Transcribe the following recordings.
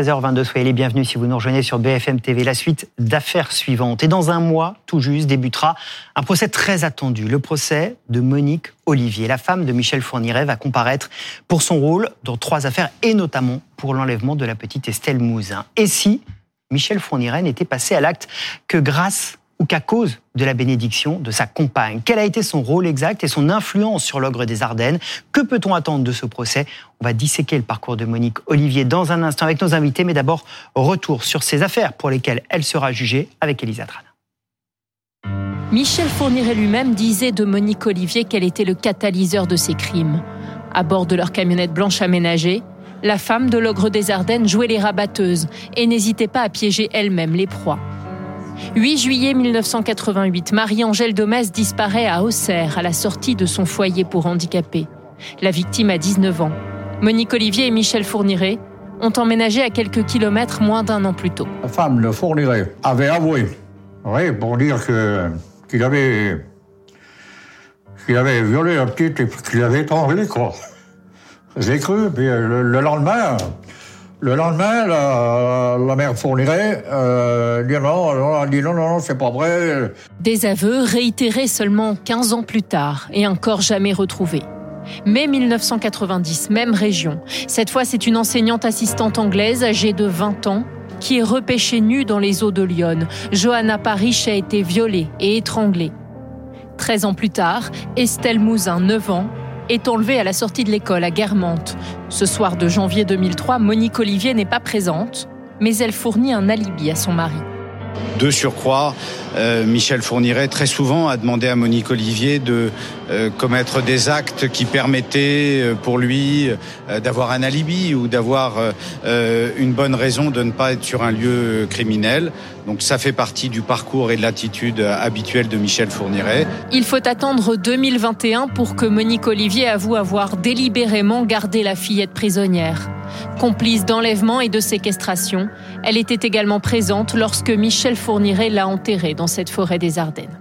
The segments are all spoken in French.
13h22, soyez les bienvenus si vous nous rejoignez sur BFM TV. La suite d'affaires suivantes. Et dans un mois, tout juste, débutera un procès très attendu, le procès de Monique Olivier. La femme de Michel Fourniret va comparaître pour son rôle dans trois affaires et notamment pour l'enlèvement de la petite Estelle Mouzin. Et si Michel Fourniret n'était passé à l'acte que grâce ou qu'à cause de la bénédiction de sa compagne. Quel a été son rôle exact et son influence sur l'ogre des Ardennes? Que peut-on attendre de ce procès? On va disséquer le parcours de Monique Olivier dans un instant avec nos invités, mais d'abord retour sur ces affaires pour lesquelles elle sera jugée avec Elisa Trana. Michel Fourniret lui-même disait de Monique Olivier qu'elle était le catalyseur de ses crimes. À bord de leur camionnette blanche aménagée, la femme de l'ogre des Ardennes jouait les rabatteuses et n'hésitait pas à piéger elle-même les proies. 8 juillet 1988, Marie-Angèle Domès disparaît à Auxerre à la sortie de son foyer pour handicapés. La victime a 19 ans. Monique Olivier et Michel Fourniret ont emménagé à quelques kilomètres moins d'un an plus tôt. La femme de Fourniret avait avoué, oui, pour dire qu'il avait, qu'il avait violé la petite et qu'il avait étranglé, quoi. J'ai cru, puis le lendemain, le lendemain, la, mère fournirait, euh, dit non, non, non, c'est pas vrai. Des aveux réitérés seulement 15 ans plus tard et encore jamais retrouvés. Mai 1990, même région. Cette fois, c'est une enseignante assistante anglaise âgée de 20 ans qui est repêchée nue dans les eaux de Lyon. Johanna Parrish a été violée et étranglée. 13 ans plus tard, Estelle Mouzin, 9 ans, est enlevée à la sortie de l'école à Guermantes. Ce soir de janvier 2003, Monique Olivier n'est pas présente, mais elle fournit un alibi à son mari. De surcroît, euh, Michel Fourniret très souvent a demandé à Monique Olivier de euh, commettre des actes qui permettaient euh, pour lui d'avoir un alibi ou d'avoir une bonne raison de ne pas être sur un lieu criminel. Donc ça fait partie du parcours et de l'attitude habituelle de Michel Fourniret. Il faut attendre 2021 pour que Monique Olivier avoue avoir délibérément gardé la fillette prisonnière. Complice d'enlèvement et de séquestration, elle était également présente lorsque Michel Fourniret l'a enterrée dans cette forêt des Ardennes.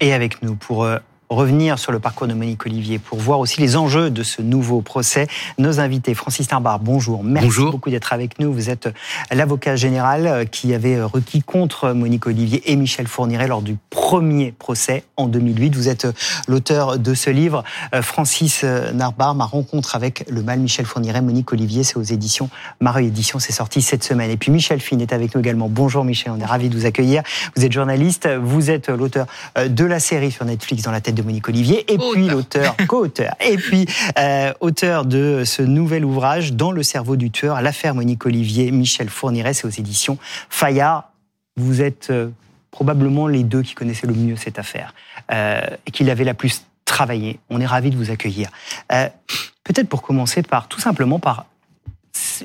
Et avec nous pour euh, revenir sur le parcours de Monique Olivier pour voir aussi les enjeux de ce nouveau procès. Nos invités, Francis Tarbar, bonjour. Merci beaucoup d'être avec nous. Vous êtes l'avocat général euh, qui avait euh, requis contre Monique Olivier et Michel Fourniret lors du premier procès en 2008. Vous êtes euh, l'auteur de ce livre, Francis Narbar, ma rencontre avec le mal. Michel Fourniret, Monique Olivier, c'est aux éditions Mareuil Éditions, c'est sorti cette semaine. Et puis Michel Fine est avec nous également. Bonjour Michel, on est ravi de vous accueillir. Vous êtes journaliste, vous êtes l'auteur de la série sur Netflix dans la tête de Monique Olivier, et puis l'auteur, co-auteur, et puis euh, auteur de ce nouvel ouvrage, Dans le cerveau du tueur, l'affaire Monique Olivier, Michel Fourniret, c'est aux éditions Fayard. Vous êtes euh, probablement les deux qui connaissaient le mieux cette affaire, euh, et qui l'avaient la plus travaillée. On est ravis de vous accueillir. Peut-être pour commencer par, tout simplement par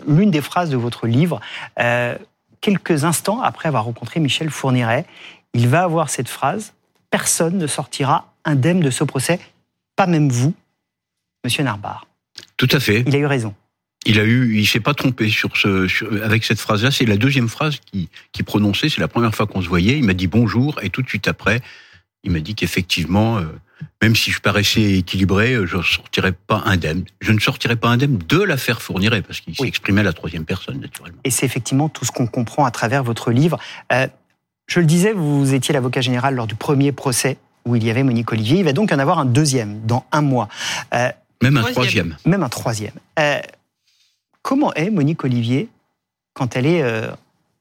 l'une des phrases de votre livre, quelques instants après avoir rencontré Michel Fourniret, il va avoir cette phrase personne ne sortira indemne de ce procès, pas même vous, Monsieur Narbar. Tout à fait. Il a eu raison. Il a eu, il s'est pas trompé sur ce, avec cette phrase-là. C'est la deuxième phrase qui, qui prononçait. C'est la première fois qu'on se voyait. Il m'a dit bonjour et tout de suite après, il m'a dit qu'effectivement, euh, même si je paraissais équilibré, je ne sortirais pas indemne. Je ne sortirais pas indemne de l'affaire Fourniret parce qu'il s'exprimait à la troisième personne naturellement. Et c'est effectivement tout ce qu'on comprend à travers votre livre. Euh, je le disais, vous étiez l'avocat général lors du premier procès où il y avait Monique Olivier. Il va donc en avoir un deuxième dans un mois. Euh, même un troisième. Même un troisième. Euh, comment est Monique Olivier quand elle est euh,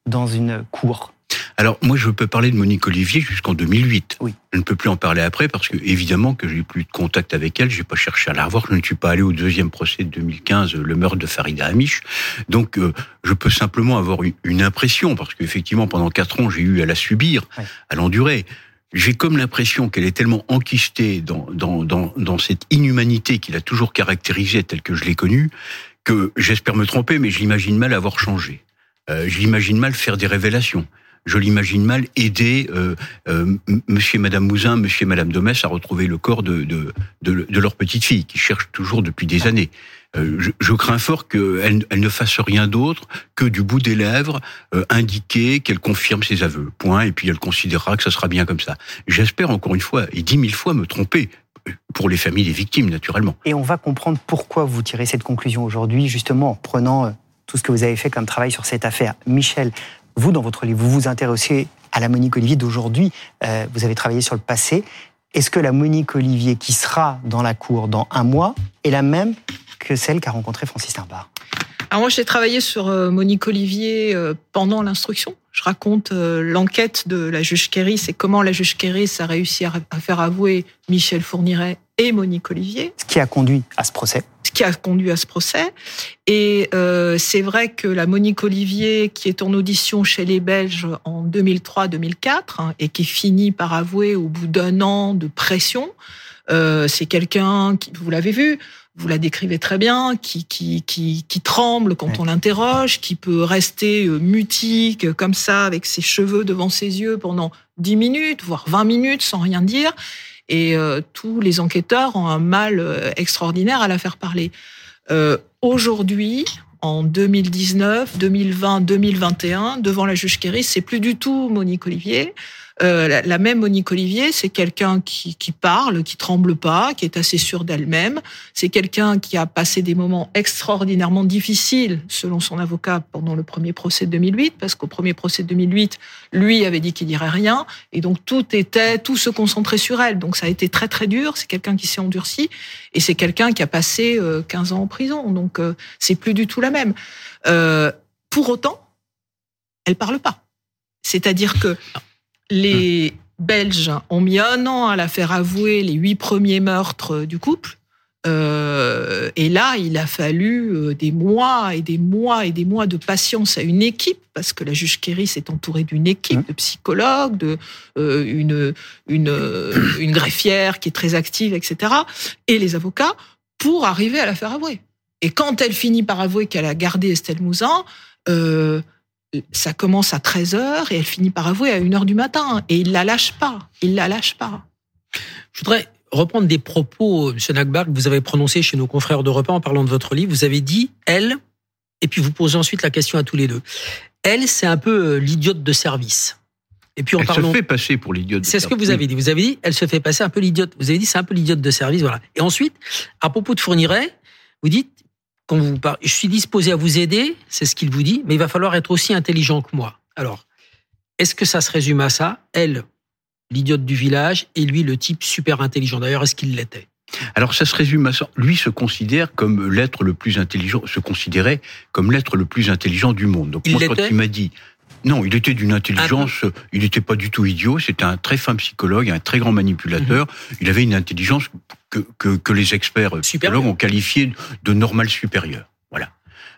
dans une cour? Alors moi je peux parler de Monique Olivier jusqu'en 2008. Oui. Je ne peux plus en parler après parce que évidemment que j'ai plus de contact avec elle, j'ai pas cherché à la revoir, je ne suis pas allé au deuxième procès de 2015, le meurtre de Farida Amish. Donc euh, je peux simplement avoir une impression parce qu'effectivement pendant quatre ans j'ai eu à la subir, à l'endurer j'ai comme l'impression qu'elle est tellement enquistée dans, dans, dans, dans cette inhumanité qu'il a toujours caractérisée telle que je l'ai connue, que j'espère me tromper, mais je l'imagine mal avoir changé. Euh, je l'imagine mal faire des révélations je l'imagine mal, aider euh, euh, Monsieur et Madame Mouzin, Monsieur et Madame Domès à retrouver le corps de, de, de, leur petite fille, qui cherche toujours depuis des années. Euh, je, crains fort qu'elle elle ne fasse rien d'autre que du bout des lèvres indiquer qu'elle confirme ses aveux. Point. Et puis elle considérera que ça sera bien comme ça. J'espère encore une fois et dix mille fois me tromper pour les familles des victimes, naturellement. Et on va comprendre pourquoi vous tirez cette conclusion aujourd'hui, justement en prenant tout ce que vous avez fait comme travail sur cette affaire. Michel, vous, dans votre livre, vous vous intéressez à la Monique Olivier d'aujourd'hui. Euh, vous avez travaillé sur le passé. Est-ce que la Monique Olivier qui sera dans la cour dans un mois est la même que celle qu'a rencontrée Francis Timbar alors moi, j'ai travaillé sur euh, Monique Olivier euh, pendant l'instruction. Je raconte l'enquête de la juge Kéris et comment la juge Kéris a réussi à faire avouer Michel Fourniret et Monique Olivier. Ce qui a conduit à ce procès ce qui a conduit à ce procès. Et euh, c'est vrai que la Monique Olivier, qui est en audition chez les Belges en 2003-2004 hein, et qui finit par avouer au bout d'un an de pression, euh, c'est quelqu'un qui, vous l'avez vu, vous la décrivez très bien, qui qui qui, qui tremble quand on l'interroge, qui peut rester euh, mutique comme ça avec ses cheveux devant ses yeux pendant 10 minutes, voire 20 minutes sans rien dire. Et euh, tous les enquêteurs ont un mal euh, extraordinaire à la faire parler. Euh, Aujourd'hui, en 2019, 2020, 2021, devant la juge Kéris, c'est plus du tout Monique Olivier. Euh, la, même Monique Olivier, c'est quelqu'un qui, qui, parle, qui tremble pas, qui est assez sûr d'elle-même. C'est quelqu'un qui a passé des moments extraordinairement difficiles, selon son avocat, pendant le premier procès de 2008, parce qu'au premier procès de 2008, lui avait dit qu'il dirait rien, et donc tout était, tout se concentrait sur elle. Donc ça a été très très dur. C'est quelqu'un qui s'est endurci, et c'est quelqu'un qui a passé 15 euh, ans en prison. Donc euh, c'est plus du tout la même. pour autant, elle parle pas. C'est-à-dire que les Belges ont mis un an à la faire avouer les huit premiers meurtres du couple. Euh, et là, il a fallu euh, des mois et des mois et des mois de patience à une équipe, parce que la juge Kerry s'est entourée d'une équipe de psychologues, de euh, une, une, une greffière qui est très active, etc., et les avocats, pour arriver à la faire avouer. Et quand elle finit par avouer qu'elle a gardé Estelle Mouzin, euh, ça commence à 13 h et elle finit par avouer à 1 h du matin. Et il la lâche pas. Il la lâche pas. Je voudrais reprendre des propos, M. Nagbar, que vous avez prononcés chez nos confrères de repas en parlant de votre livre. Vous avez dit, elle, et puis vous posez ensuite la question à tous les deux. Elle, c'est un peu euh, l'idiote de service. Et puis en elle se fait passer pour l'idiote. C'est ce que vous avez dit. Vous avez dit, elle se fait passer un peu l'idiote. Vous avez dit, c'est un peu l'idiote de service, voilà. Et ensuite, à propos de Fourniret, vous dites, quand vous je suis disposé à vous aider, c'est ce qu'il vous dit, mais il va falloir être aussi intelligent que moi. Alors, est-ce que ça se résume à ça? Elle, l'idiote du village, et lui, le type super intelligent. D'ailleurs, est-ce qu'il l'était? Alors ça se résume à ça. Lui se considère comme l'être le plus intelligent, se considérait comme l'être le plus intelligent du monde. Donc moi, quand il m'a dit non, il était d'une intelligence, il n'était pas du tout idiot, c'était un très fin psychologue, un très grand manipulateur, mhm. il avait une intelligence que, que, que les experts psychologues ont qualifiée de normale supérieure.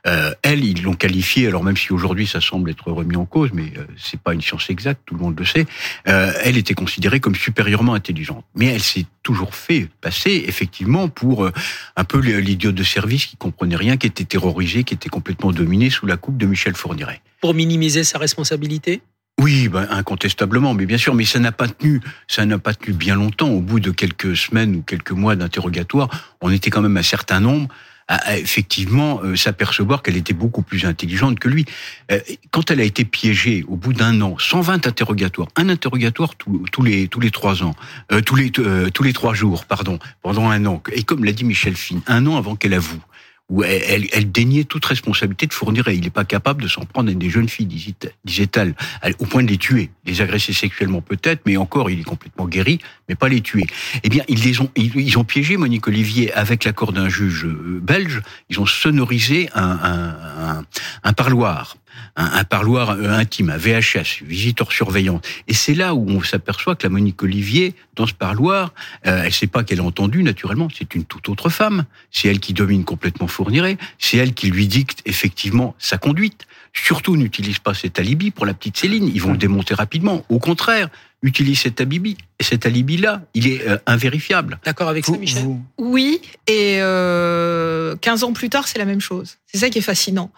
Euh, elle, ils l'ont qualifiée, alors même si aujourd'hui ça semble être remis en cause, mais euh, c'est pas une science exacte, tout le monde le sait. Euh, elle était considérée comme supérieurement intelligente, mais elle s'est toujours fait passer effectivement pour un peu l'idiot de service qui comprenait rien, qui était terrorisé, qui était complètement dominé sous la coupe de Michel Fourniret. Pour minimiser sa responsabilité? Oui, ben, incontestablement, mais bien sûr, mais ça n'a pas tenu, ça n'a pas tenu bien longtemps. Au bout de quelques semaines ou quelques mois d'interrogatoire, on était quand même un certain nombre à, effectivement euh, s'apercevoir qu'elle était beaucoup plus intelligente que lui. Euh, quand elle a été piégée au bout d'un an, 120 interrogatoires, un interrogatoire tous les tous les trois ans, euh, tous les tous les trois jours, pardon, pendant un an. Et comme l'a dit Michel Fine, un an avant qu'elle avoue où elle, elle, déniait toute responsabilité de fournir. Et il n'est pas capable de s'en prendre à des jeunes filles, disait-elle, au point de les tuer, les agresser sexuellement peut-être, mais encore, il est complètement guéri, mais pas les tuer. Eh bien, ils les ont, ils, ont piégé Monique Olivier avec l'accord d'un juge euh, belge. Ils ont sonorisé un, un, un parloir un, parloir euh, intime, un VHS, visiteur surveillant. Et c'est là où on s'aperçoit que la Monique Olivier, dans ce parloir, euh, elle sait pas qu'elle a entendu, naturellement, c'est une toute autre femme. C'est elle qui domine complètement Fourniret, c'est elle qui lui dicte effectivement sa conduite. Surtout, n'utilise pas cet alibi pour la petite Céline, ils vont le démonter rapidement. Au contraire, utilise cet alibi. Et cet alibi-là, il est euh, invérifiable. D'accord avec ça, Michel Oui, et 15 ans plus tard, c'est la même chose. C'est ça qui est fascinant.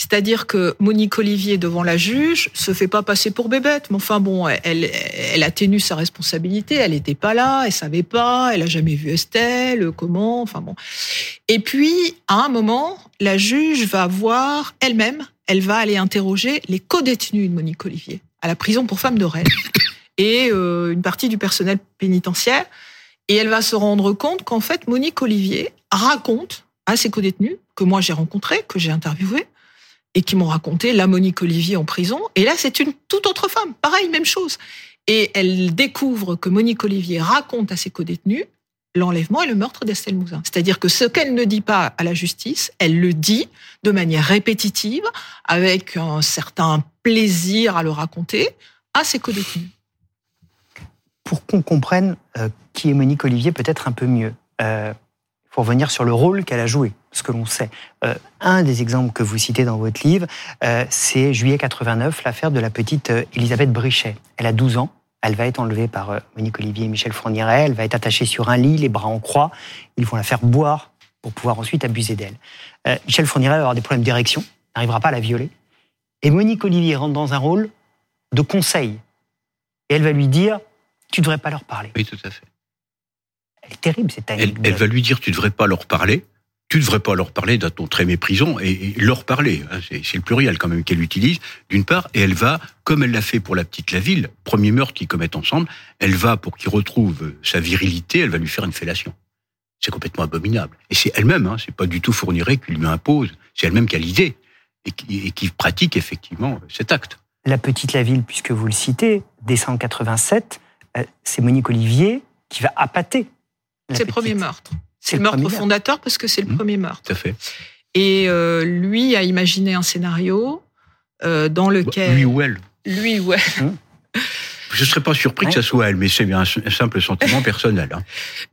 C'est-à-dire que Monique Olivier, devant la juge, se fait pas passer pour bébête. Mais enfin bon, elle, elle atténue sa responsabilité. Elle n'était pas là, elle savait pas, elle a jamais vu Estelle, comment, enfin bon. Et puis, à un moment, la juge va voir elle-même, elle va aller interroger les co-détenus de Monique Olivier à la prison pour femmes de et euh, une partie du personnel pénitentiaire. Et elle va se rendre compte qu'en fait, Monique Olivier raconte à ses co-détenus, que moi j'ai rencontrés, que j'ai interviewés, et qui m'ont raconté la Monique Olivier en prison. Et là, c'est une toute autre femme. Pareil, même chose. Et elle découvre que Monique Olivier raconte à ses codétenus l'enlèvement et le meurtre d'Estelle Mouzin. C'est-à-dire que ce qu'elle ne dit pas à la justice, elle le dit de manière répétitive, avec un certain plaisir à le raconter à ses codétenus. Pour qu'on comprenne euh, qui est Monique Olivier peut-être un peu mieux, euh, il faut revenir sur le rôle qu'elle a joué, ce que l'on sait. Euh, un des exemples que vous citez dans votre livre, c'est juillet 89, l'affaire de la petite Elisabeth Brichet. Elle a 12 ans, elle va être enlevée par euh, Monique Olivier et Michel Fourniret. Elle va être attachée sur un lit, les bras en croix. Ils vont la faire boire pour pouvoir ensuite abuser d'elle. Euh, Michel Fourniret va avoir des problèmes d'érection, n'arrivera pas à la violer. Et Monique Olivier rentre dans un rôle de conseil. Et elle va lui dire Tu ne devrais pas leur parler. Oui, tout à fait. Elle est terrible, cette elle, elle va lui dire Tu ne devrais pas leur parler tu ne devrais pas leur parler d'un ton très méprisant et, leur parler. Hein, c'est le pluriel quand même qu'elle utilise, d'une part, et elle va, comme elle l'a fait pour la petite Laville, premier meurtre qu'ils commettent ensemble, elle va, pour qu'il retrouve sa virilité, elle va lui faire une fellation. C'est complètement abominable. Et c'est elle-même, hein, c'est pas du tout Fourniret qui lui impose, c'est elle-même qui a l'idée et qui, pratique effectivement cet acte. La petite Laville, puisque vous le citez, décembre 87, euh, c'est Monique Olivier qui va appâter. C'est le premier meurtre. C'est le meurtre fondateur parce que c'est le mmh. premier meurtre. Tout à fait. Et euh, lui a imaginé un scénario euh, dans bah, lequel... Lui ou elle. Lui ou elle. Mmh. Je ne serais pas surpris que ce soit elle, mais c'est un, simple sentiment personnel. Hein.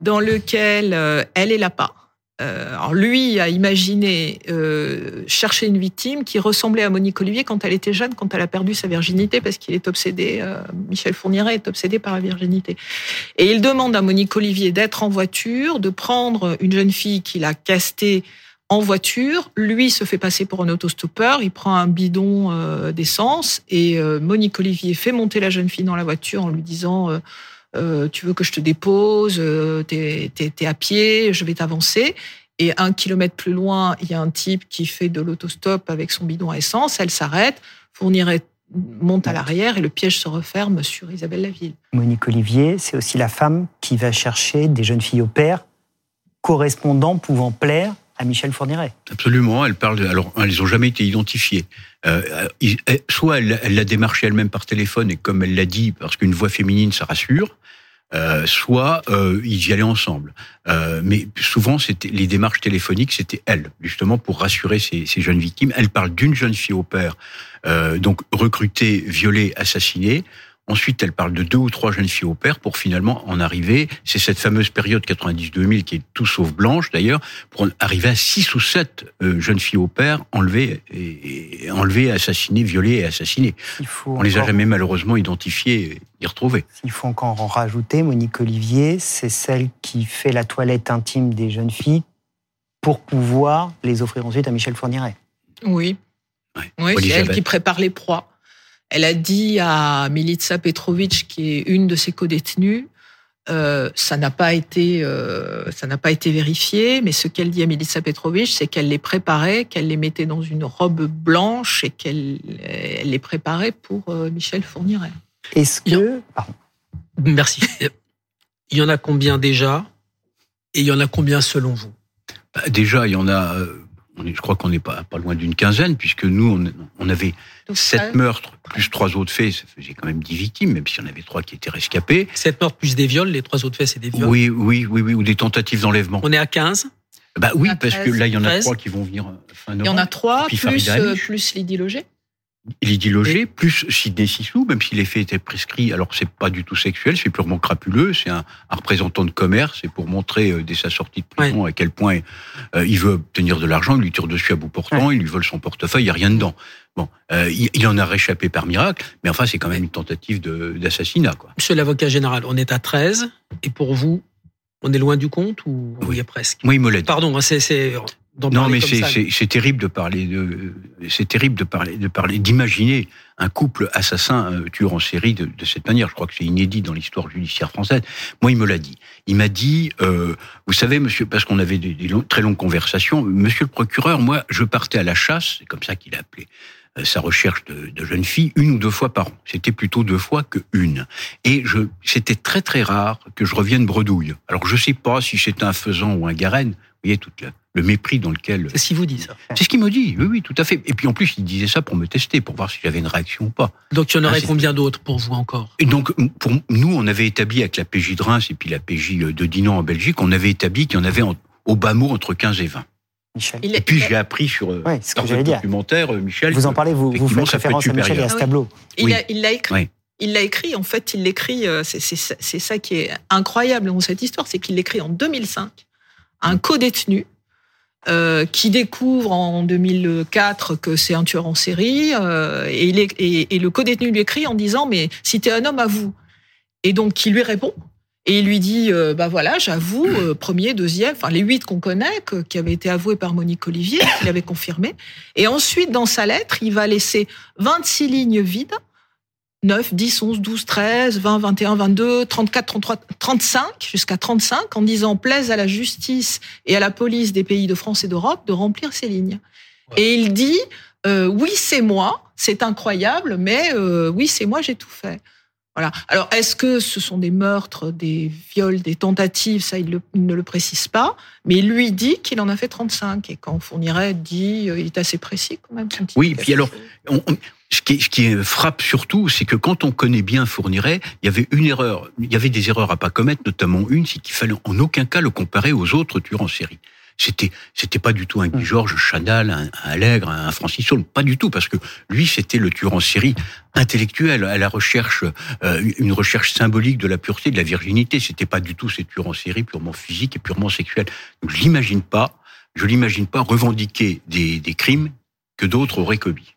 Dans lequel euh, elle est la part. Euh, alors lui a imaginé euh, chercher une victime qui ressemblait à Monique Olivier quand elle était jeune, quand elle a perdu sa virginité, parce qu'il est obsédé, euh, Michel Fourniret est obsédé par la virginité. Et il demande à Monique Olivier d'être en voiture, de prendre une jeune fille qu'il a castée en voiture. Lui se fait passer pour un autostoppeur, il prend un bidon d'essence et Monique Olivier fait monter la jeune fille dans la voiture en lui disant euh, tu veux que je te dépose, euh, t'es es, à pied, je vais t'avancer. Et un kilomètre plus loin, il y a un type qui fait de l'autostop avec son bidon à essence. Elle s'arrête, fournirait monte à l'arrière et le piège se referme sur Isabelle Laville. Monique Olivier, c'est aussi la femme qui va chercher des jeunes filles au père correspondant pouvant plaire à Michel Fourniret. Absolument, elle parle. alors, elles n'ont jamais été identifiées. Euh, soit elle l'a démarché elle-même par téléphone et comme elle l'a dit, parce qu'une voix féminine, ça rassure. Euh, soit euh, ils y allaient ensemble. Euh, mais souvent, c'était les démarches téléphoniques, c'était elle, justement pour rassurer ces, jeunes victimes. Elle parle d'une jeune fille au père, euh, donc recrutée, violée, assassinée. Ensuite, elle parle de deux ou trois jeunes filles au père pour finalement en arriver. C'est cette fameuse période 90-2000 qui est tout sauf blanche d'ailleurs, pour arriver à six ou sept euh, jeunes filles au père enlevées, et, enlevées, assassinées, violées et assassinées. On les a jamais malheureusement identifiées et retrouvées. Il faut encore en rajouter, Monique Olivier, c'est celle qui fait la toilette intime des jeunes filles pour pouvoir les offrir ensuite à Michel Fourniret. Oui. Oui, c'est elle qui prépare les proies. Elle a dit à Milica Petrovic, qui est une de ses co-détenues, euh, ça n'a pas été euh, ça n'a pas été vérifié, mais ce qu'elle dit à Milica Petrovic, c'est qu'elle les préparait, qu'elle les mettait dans une robe blanche et qu'elle les préparait pour euh, Michel Fourniret. Est-ce que merci. Il y en a combien déjà et il y en a combien selon vous? Bah, Déjà, il y en a je crois qu'on n'est pas, pas loin d'une quinzaine, puisque nous, on, avait sept meurtres plus trois autres faits, ça faisait quand même dix victimes, même s'il y en avait trois qui étaient rescapés. Sept meurtres plus des viols, les trois autres faits, c'est des viols Oui, oui, oui, oui, ou des tentatives d'enlèvement. On est à 15 bah oui, parce que là, il y en a trois qui vont venir fin novembre. Il y en a trois, plus, euh, plus Lydie Loger Lydie Loger, plus Sidney Sissou, même si les faits étaient prescrits, alors c'est pas du tout sexuel, c'est purement crapuleux, c'est un, représentant de commerce, c'est pour montrer euh, dès sa sortie de prison à quel point euh, il veut obtenir de l'argent, il lui tire dessus à bout portant, il lui vole son portefeuille, il n'y a rien dedans. Bon, euh, il, en a réchappé par miracle, mais enfin c'est quand même une tentative d'assassinat. quoi. Monsieur l'avocat général, on est à 13, et pour vous, on est loin du compte ou oui. il y a presque Oui, il Pardon, hein, c'est non, mais c'est terrible de parler de, c'est terrible de parler, de parler, d'imaginer un couple assassin euh, tueur en série de, de cette manière. Je crois que c'est inédit dans l'histoire judiciaire française. Moi, il me l'a dit. Il m'a dit, euh, vous savez, monsieur, parce qu'on avait des, très longues conversations, monsieur le procureur, moi, je partais à la chasse, c'est comme ça qu'il a appelé euh, sa recherche de, de jeunes filles une ou deux fois par an. C'était plutôt deux fois que une. Et je, c'était très très rare que je revienne bredouille. Alors je sais pas si c'est un faisan ou un garenne Vous voyez, tout le, mépris dans lequel... C'est ce qu'il vous dit, ça C'est ce qu'il me dit, oui, oui, tout à fait. Et puis en plus, il disait ça pour me tester, pour voir si j'avais une réaction ou pas. Donc il y en aurait ah, combien d'autres pour vous encore? Et Donc, pour nous, on avait établi avec la PJ de Reims et puis la PJ de Dinan en Belgique, on avait établi qu'il y en avait au bas mot entre 15 et 20. Michel. Et puis j'ai appris sur euh, ouais, ce que le documentaire, euh, Michel. Vous en parlez, vous, vous faites référence à Michel et à ce tableau. Il l'a écrit. Il l'a écrit, en fait, il l'écrit, euh, c'est ça qui est incroyable dans cette histoire, c'est qu'il l'écrit en 2005, un co-détenu euh, qui découvre en 2004 que c'est un tueur en série, euh, et, il est, et, le co-détenu lui écrit en disant, mais si t'es un homme, à vous. Et donc, qui lui répond, et il lui dit, bah voilà, j'avoue, premier, deuxième, enfin les huit qu'on connaît, qui avaient été avoués par Monique Olivier, qu'il avait confirmé. Et ensuite, dans sa lettre, il va laisser 26 lignes vides 9, 10, 11, 12, 13, 20, 21, 22, 34, 33, 35, jusqu'à 35, en disant plaise à la justice et à la police des pays de France et d'Europe de remplir ces lignes. Et il dit, euh, oui, c'est moi, c'est incroyable, mais euh, oui, c'est moi, j'ai tout fait. Voilà. Alors, est-ce que ce sont des meurtres, des viols, des tentatives? Ça, il, ne le précise pas. Mais il lui dit qu'il en a fait 35. Et quand Fourniret dit, euh, il est assez précis quand même. Oui, puis alors, ce qui, ce qui frappe surtout, c'est que quand on connaît bien Fourniret, il y avait une erreur. Il y avait des erreurs à pas commettre, notamment une, c'est qu'il fallait en aucun cas le comparer aux autres tueurs en série. C'était, c'était pas du tout un Guy mm. Georges, Chanal, un, Allègre, un Francis Saul, pas du tout, parce que lui, c'était le tueur en série intellectuel, à la recherche, euh, une recherche symbolique de la pureté, de la virginité. C'était pas du tout ces tueurs en série purement physiques et purement sexuels. Donc, je l'imagine pas, je l'imagine pas revendiquer des, des crimes que d'autres auraient commis.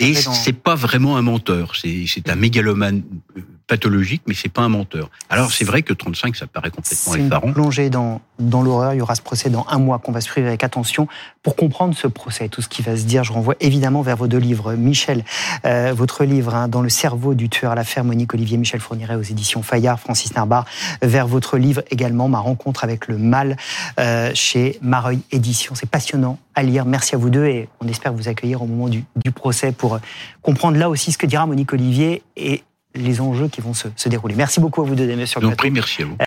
Et c'est pas vraiment un menteur, c'est un mégalomane euh, pathologique, mais c'est pas un menteur. Alors c'est vrai que 35, ça paraît complètement effarant. Une plongée dans, dans l'horreur. Il y aura ce procès dans un mois qu'on va suivre avec attention. Pour comprendre ce procès, tout ce qui va se dire, je renvoie évidemment vers vos deux livres. Michel, euh, votre livre, hein, Dans le cerveau du tueur à l'affaire, Monique Olivier, Michel Fourniret aux éditions Fayard, Francis Narbar, vers votre livre également, Ma rencontre avec le mal, euh, chez Mareuil Éditions. C'est passionnant à lire. Merci à vous deux et on espère vous accueillir au moment du, du procès pour comprendre là aussi ce que dira Monique Olivier et les enjeux qui vont se, se dérouler. Merci beaucoup à vous deux, sur le plateau. merci à vous.